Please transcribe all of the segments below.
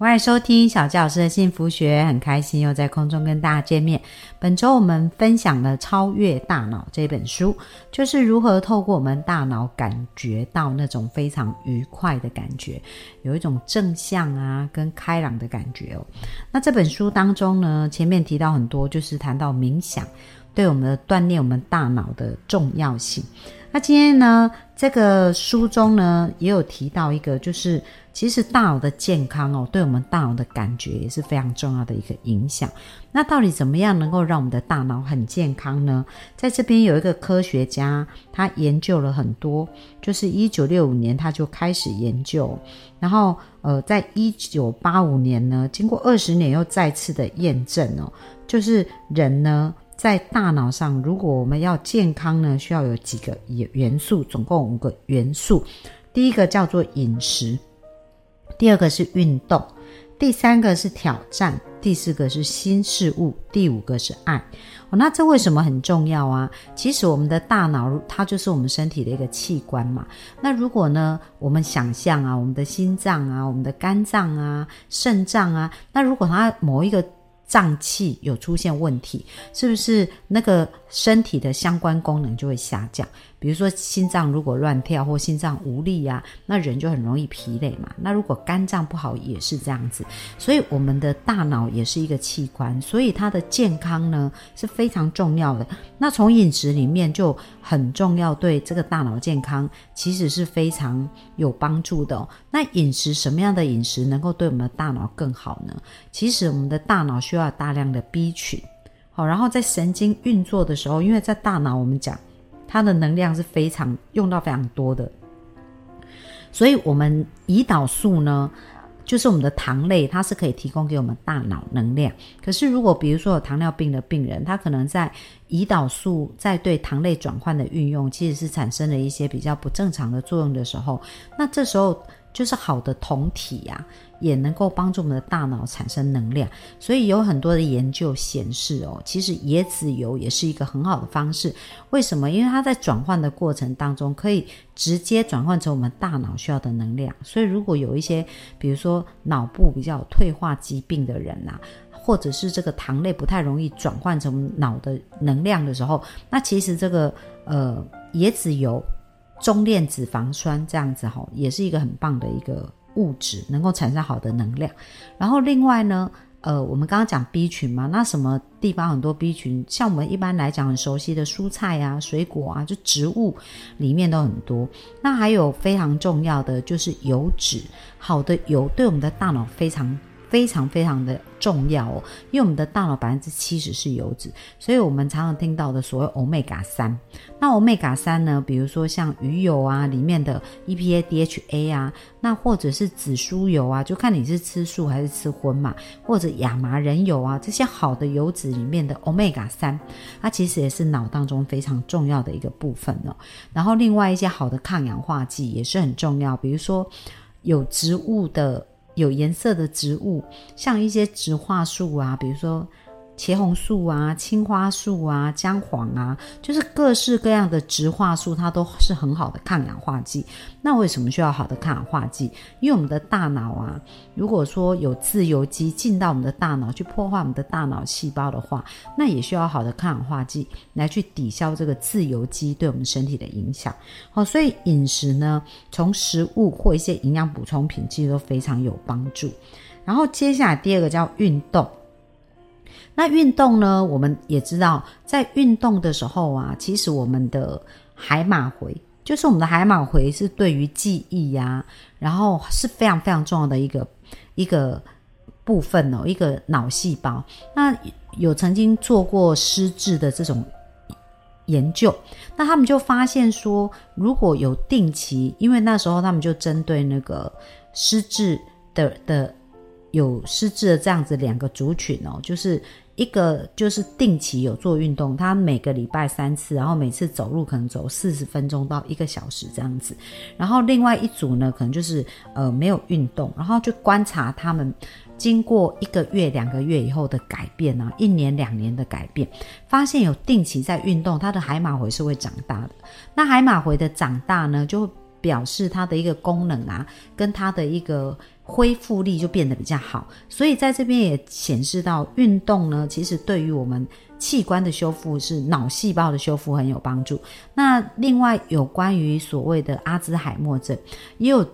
欢迎收听小教师的幸福学，很开心又在空中跟大家见面。本周我们分享了《超越大脑》这本书，就是如何透过我们大脑感觉到那种非常愉快的感觉，有一种正向啊跟开朗的感觉哦。那这本书当中呢，前面提到很多，就是谈到冥想对我们的锻炼我们大脑的重要性。那今天呢，这个书中呢也有提到一个，就是其实大脑的健康哦，对我们大脑的感觉也是非常重要的一个影响。那到底怎么样能够让我们的大脑很健康呢？在这边有一个科学家，他研究了很多，就是一九六五年他就开始研究，然后呃，在一九八五年呢，经过二十年又再次的验证哦，就是人呢。在大脑上，如果我们要健康呢，需要有几个元元素，总共五个元素。第一个叫做饮食，第二个是运动，第三个是挑战，第四个是新事物，第五个是爱。哦，那这为什么很重要啊？其实我们的大脑它就是我们身体的一个器官嘛。那如果呢，我们想象啊，我们的心脏啊，我们的肝脏啊，肾脏啊，那如果它某一个脏器有出现问题，是不是那个身体的相关功能就会下降？比如说心脏如果乱跳或心脏无力呀，那人就很容易疲累嘛。那如果肝脏不好也是这样子，所以我们的大脑也是一个器官，所以它的健康呢是非常重要的。那从饮食里面就很重要，对这个大脑健康其实是非常有帮助的。那饮食什么样的饮食能够对我们的大脑更好呢？其实我们的大脑需要大量的 B 群，好，然后在神经运作的时候，因为在大脑我们讲。它的能量是非常用到非常多的，所以我们胰岛素呢，就是我们的糖类，它是可以提供给我们大脑能量。可是如果比如说有糖尿病的病人，他可能在胰岛素在对糖类转换的运用，其实是产生了一些比较不正常的作用的时候，那这时候就是好的酮体呀。也能够帮助我们的大脑产生能量，所以有很多的研究显示哦，其实椰子油也是一个很好的方式。为什么？因为它在转换的过程当中，可以直接转换成我们大脑需要的能量。所以如果有一些，比如说脑部比较退化疾病的人呐，或者是这个糖类不太容易转换成脑的能量的时候，那其实这个呃椰子油、中链脂肪酸这样子哈，也是一个很棒的一个。物质能够产生好的能量，然后另外呢，呃，我们刚刚讲 B 群嘛，那什么地方很多 B 群？像我们一般来讲很熟悉的蔬菜啊、水果啊，就植物里面都很多。那还有非常重要的就是油脂，好的油对我们的大脑非常。非常非常的重要哦，因为我们的大脑百分之七十是油脂，所以我们常常听到的所谓欧米伽三。那欧米伽三呢，比如说像鱼油啊里面的 EPA、DHA 啊，那或者是紫苏油啊，就看你是吃素还是吃荤嘛，或者亚麻仁油啊，这些好的油脂里面的欧米伽三，它其实也是脑当中非常重要的一个部分哦。然后另外一些好的抗氧化剂也是很重要，比如说有植物的。有颜色的植物，像一些植化树啊，比如说茄红素啊、青花素啊、姜黄啊，就是各式各样的植化素，它都是很好的抗氧化剂。那为什么需要好的抗氧化剂？因为我们的大脑啊，如果说有自由基进到我们的大脑去破坏我们的大脑细胞的话，那也需要好的抗氧化剂来去抵消这个自由基对我们身体的影响。好，所以饮食呢，从食物或一些营养补充品，其实都非常有帮助。然后接下来第二个叫运动。那运动呢？我们也知道，在运动的时候啊，其实我们的海马回，就是我们的海马回，是对于记忆呀，然后是非常非常重要的一个一个部分哦，一个脑细胞。那有曾经做过失智的这种研究，那他们就发现说，如果有定期，因为那时候他们就针对那个失智的的。有失智的这样子两个族群哦，就是一个就是定期有做运动，他每个礼拜三次，然后每次走路可能走四十分钟到一个小时这样子，然后另外一组呢，可能就是呃没有运动，然后就观察他们经过一个月、两个月以后的改变啊，一年、两年的改变，发现有定期在运动，它的海马回是会长大的。那海马回的长大呢，就表示它的一个功能啊，跟它的一个。恢复力就变得比较好，所以在这边也显示到运动呢，其实对于我们器官的修复是脑细胞的修复很有帮助。那另外有关于所谓的阿兹海默症，也有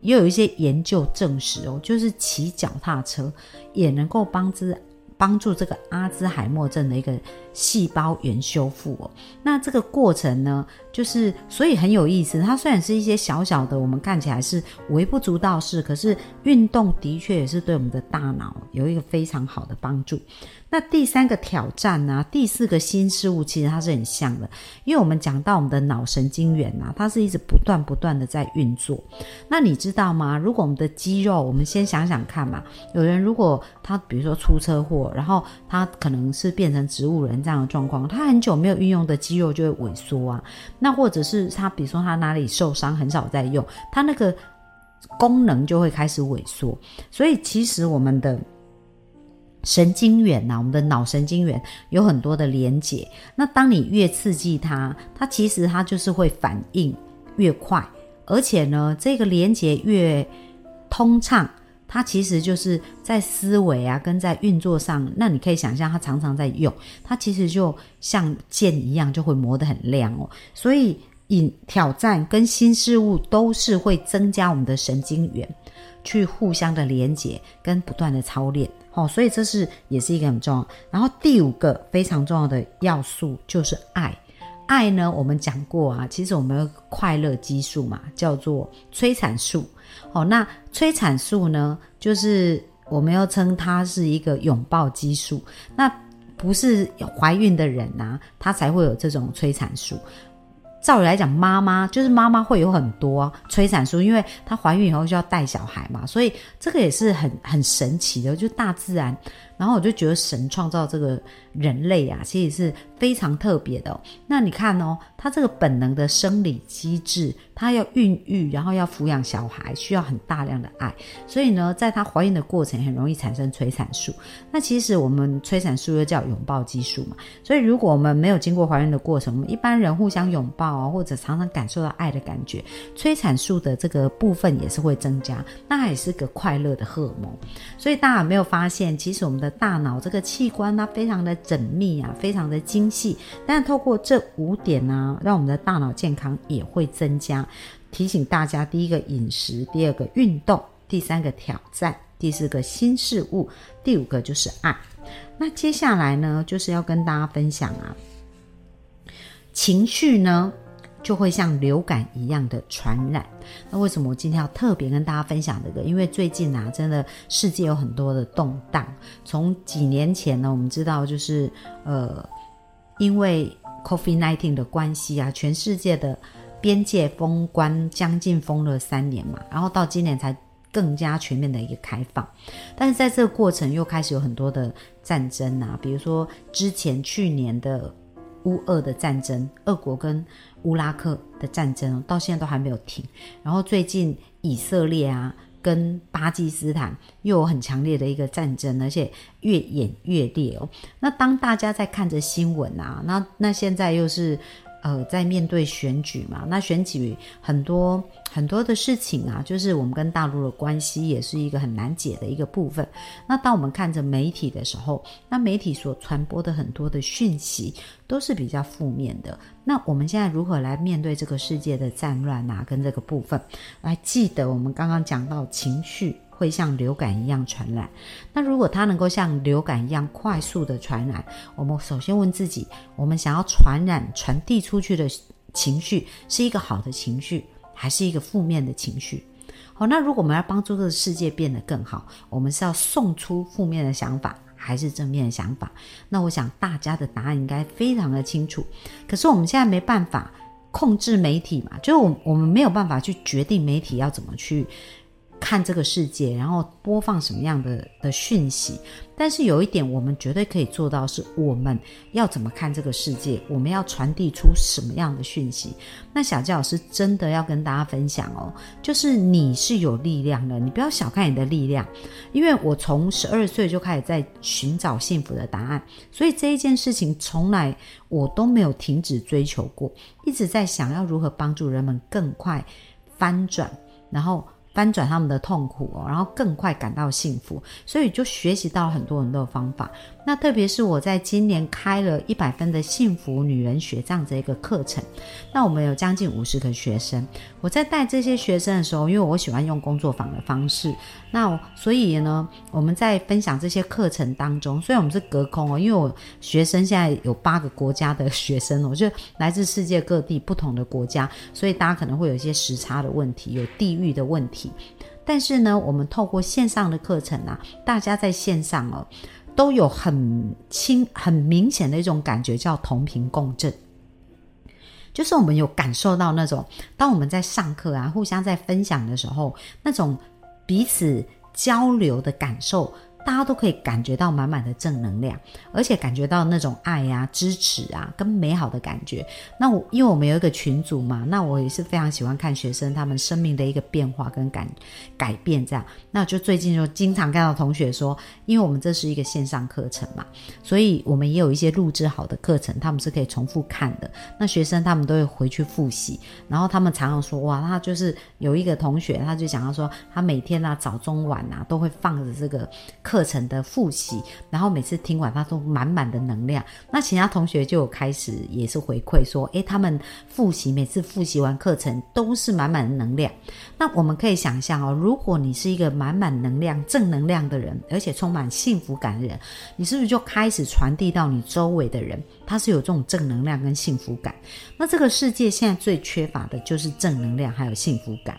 也有一些研究证实哦，就是骑脚踏车也能够帮之。帮助这个阿兹海默症的一个细胞原修复哦，那这个过程呢，就是所以很有意思。它虽然是一些小小的，我们看起来是微不足道事，可是运动的确也是对我们的大脑有一个非常好的帮助。那第三个挑战呢？第四个新事物其实它是很像的，因为我们讲到我们的脑神经元啊，它是一直不断不断的在运作。那你知道吗？如果我们的肌肉，我们先想想看嘛，有人如果他比如说出车祸，然后他可能是变成植物人这样的状况，他很久没有运用的肌肉就会萎缩啊。那或者是他比如说他哪里受伤，很少在用，他那个功能就会开始萎缩。所以其实我们的。神经元呐，我们的脑神经元有很多的连接。那当你越刺激它，它其实它就是会反应越快，而且呢，这个连接越通畅，它其实就是在思维啊跟在运作上。那你可以想象，它常常在用，它其实就像剑一样，就会磨得很亮哦。所以，引挑战跟新事物都是会增加我们的神经元，去互相的连接跟不断的操练。哦，所以这是也是一个很重要。然后第五个非常重要的要素就是爱。爱呢，我们讲过啊，其实我们有快乐激素嘛，叫做催产素。哦，那催产素呢，就是我们要称它是一个拥抱激素。那不是怀孕的人呐，她才会有这种催产素。照理来讲，妈妈就是妈妈会有很多催产素，因为她怀孕以后就要带小孩嘛，所以这个也是很很神奇的，就大自然。然后我就觉得神创造这个人类啊，其实是非常特别的。那你看哦，它这个本能的生理机制，她要孕育，然后要抚养小孩，需要很大量的爱。所以呢，在她怀孕的过程，很容易产生催产素。那其实我们催产素又叫拥抱激素嘛。所以如果我们没有经过怀孕的过程，我们一般人互相拥抱啊，或者常常感受到爱的感觉，催产素的这个部分也是会增加。那也是个快乐的荷尔蒙。所以大家有没有发现，其实我们的大脑这个器官它，非常的缜密啊，非常的精细。但透过这五点呢，让我们的大脑健康也会增加。提醒大家：第一个饮食，第二个运动，第三个挑战，第四个新事物，第五个就是爱。那接下来呢，就是要跟大家分享啊，情绪呢。就会像流感一样的传染。那为什么我今天要特别跟大家分享这个？因为最近啊，真的世界有很多的动荡。从几年前呢，我们知道就是呃，因为 COVID-19 的关系啊，全世界的边界封关将近封了三年嘛，然后到今年才更加全面的一个开放。但是在这个过程又开始有很多的战争啊，比如说之前去年的乌俄的战争，俄国跟乌拉克的战争到现在都还没有停，然后最近以色列啊跟巴基斯坦又有很强烈的一个战争，而且越演越烈哦。那当大家在看着新闻啊，那那现在又是。呃，在面对选举嘛，那选举很多很多的事情啊，就是我们跟大陆的关系也是一个很难解的一个部分。那当我们看着媒体的时候，那媒体所传播的很多的讯息都是比较负面的。那我们现在如何来面对这个世界的战乱啊？跟这个部分，来记得我们刚刚讲到情绪。会像流感一样传染。那如果它能够像流感一样快速的传染，我们首先问自己：我们想要传染、传递出去的情绪是一个好的情绪，还是一个负面的情绪？好，那如果我们要帮助这个世界变得更好，我们是要送出负面的想法，还是正面的想法？那我想大家的答案应该非常的清楚。可是我们现在没办法控制媒体嘛，就是我我们没有办法去决定媒体要怎么去。看这个世界，然后播放什么样的的讯息。但是有一点，我们绝对可以做到，是我们要怎么看这个世界，我们要传递出什么样的讯息。那小佳老师真的要跟大家分享哦，就是你是有力量的，你不要小看你的力量。因为我从十二岁就开始在寻找幸福的答案，所以这一件事情从来我都没有停止追求过，一直在想要如何帮助人们更快翻转，然后。翻转他们的痛苦哦，然后更快感到幸福，所以就学习到很多很多的方法。那特别是我在今年开了一百分的幸福女人学这样子一个课程，那我们有将近五十个学生。我在带这些学生的时候，因为我喜欢用工作坊的方式，那所以呢，我们在分享这些课程当中，虽然我们是隔空哦，因为我学生现在有八个国家的学生，我就来自世界各地不同的国家，所以大家可能会有一些时差的问题，有地域的问题。但是呢，我们透过线上的课程啊，大家在线上哦，都有很清、很明显的一种感觉，叫同频共振。就是我们有感受到那种，当我们在上课啊，互相在分享的时候，那种彼此交流的感受。大家都可以感觉到满满的正能量，而且感觉到那种爱呀、支持啊，跟美好的感觉。那我因为我们有一个群组嘛，那我也是非常喜欢看学生他们生命的一个变化跟改改变这样。那就最近就经常看到同学说，因为我们这是一个线上课程嘛，所以我们也有一些录制好的课程，他们是可以重复看的。那学生他们都会回去复习，然后他们常常说哇，他就是有一个同学，他就讲到说，他每天啊早中晚啊都会放着这个。课程的复习，然后每次听完他都满满的能量。那其他同学就开始也是回馈说，诶，他们复习每次复习完课程都是满满的能量。那我们可以想象哦，如果你是一个满满能量、正能量的人，而且充满幸福感的人，你是不是就开始传递到你周围的人？他是有这种正能量跟幸福感。那这个世界现在最缺乏的就是正能量还有幸福感。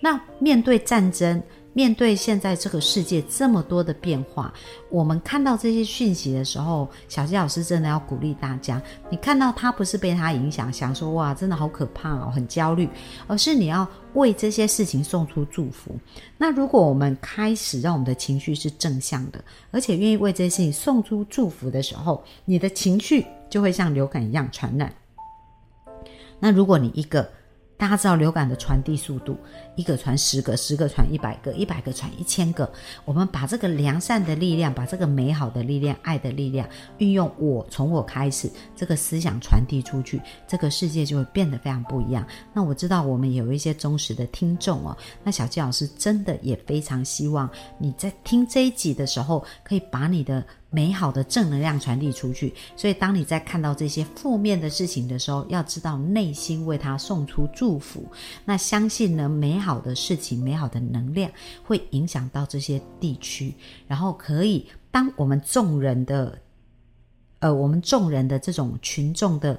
那面对战争。面对现在这个世界这么多的变化，我们看到这些讯息的时候，小鸡老师真的要鼓励大家：你看到他不是被他影响，想说哇，真的好可怕哦，很焦虑，而是你要为这些事情送出祝福。那如果我们开始让我们的情绪是正向的，而且愿意为这些事情送出祝福的时候，你的情绪就会像流感一样传染。那如果你一个，大家知道流感的传递速度，一个传十个，十个传一百个，一百个传一千个。我们把这个良善的力量，把这个美好的力量、爱的力量，运用我从我开始，这个思想传递出去，这个世界就会变得非常不一样。那我知道我们有一些忠实的听众哦，那小纪老师真的也非常希望你在听这一集的时候，可以把你的。美好的正能量传递出去，所以当你在看到这些负面的事情的时候，要知道内心为他送出祝福。那相信呢，美好的事情、美好的能量会影响到这些地区，然后可以当我们众人的，呃，我们众人的这种群众的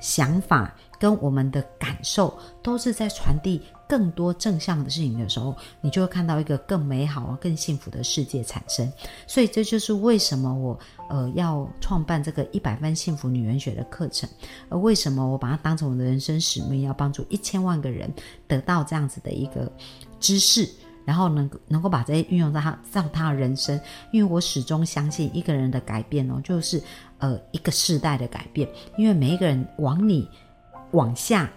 想法跟我们的感受，都是在传递。更多正向的事情的时候，你就会看到一个更美好、更幸福的世界产生。所以这就是为什么我呃要创办这个一百分幸福女人学的课程，而为什么我把它当成我的人生使命，要帮助一千万个人得到这样子的一个知识，然后能能够把这些运用在他在他的人生。因为我始终相信一个人的改变哦，就是呃一个世代的改变。因为每一个人往你往下。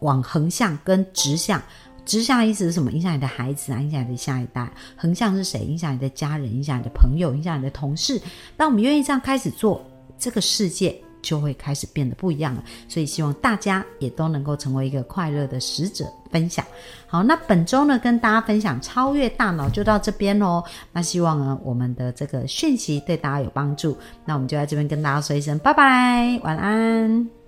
往横向跟直向，直向的意思是什么？影响你的孩子啊，影响你的下一代。横向是谁？影响你的家人，影响你的朋友，影响你的同事。当我们愿意这样开始做，这个世界就会开始变得不一样了。所以希望大家也都能够成为一个快乐的使者，分享。好，那本周呢，跟大家分享超越大脑就到这边喽。那希望呢，我们的这个讯息对大家有帮助。那我们就在这边跟大家说一声拜拜，晚安。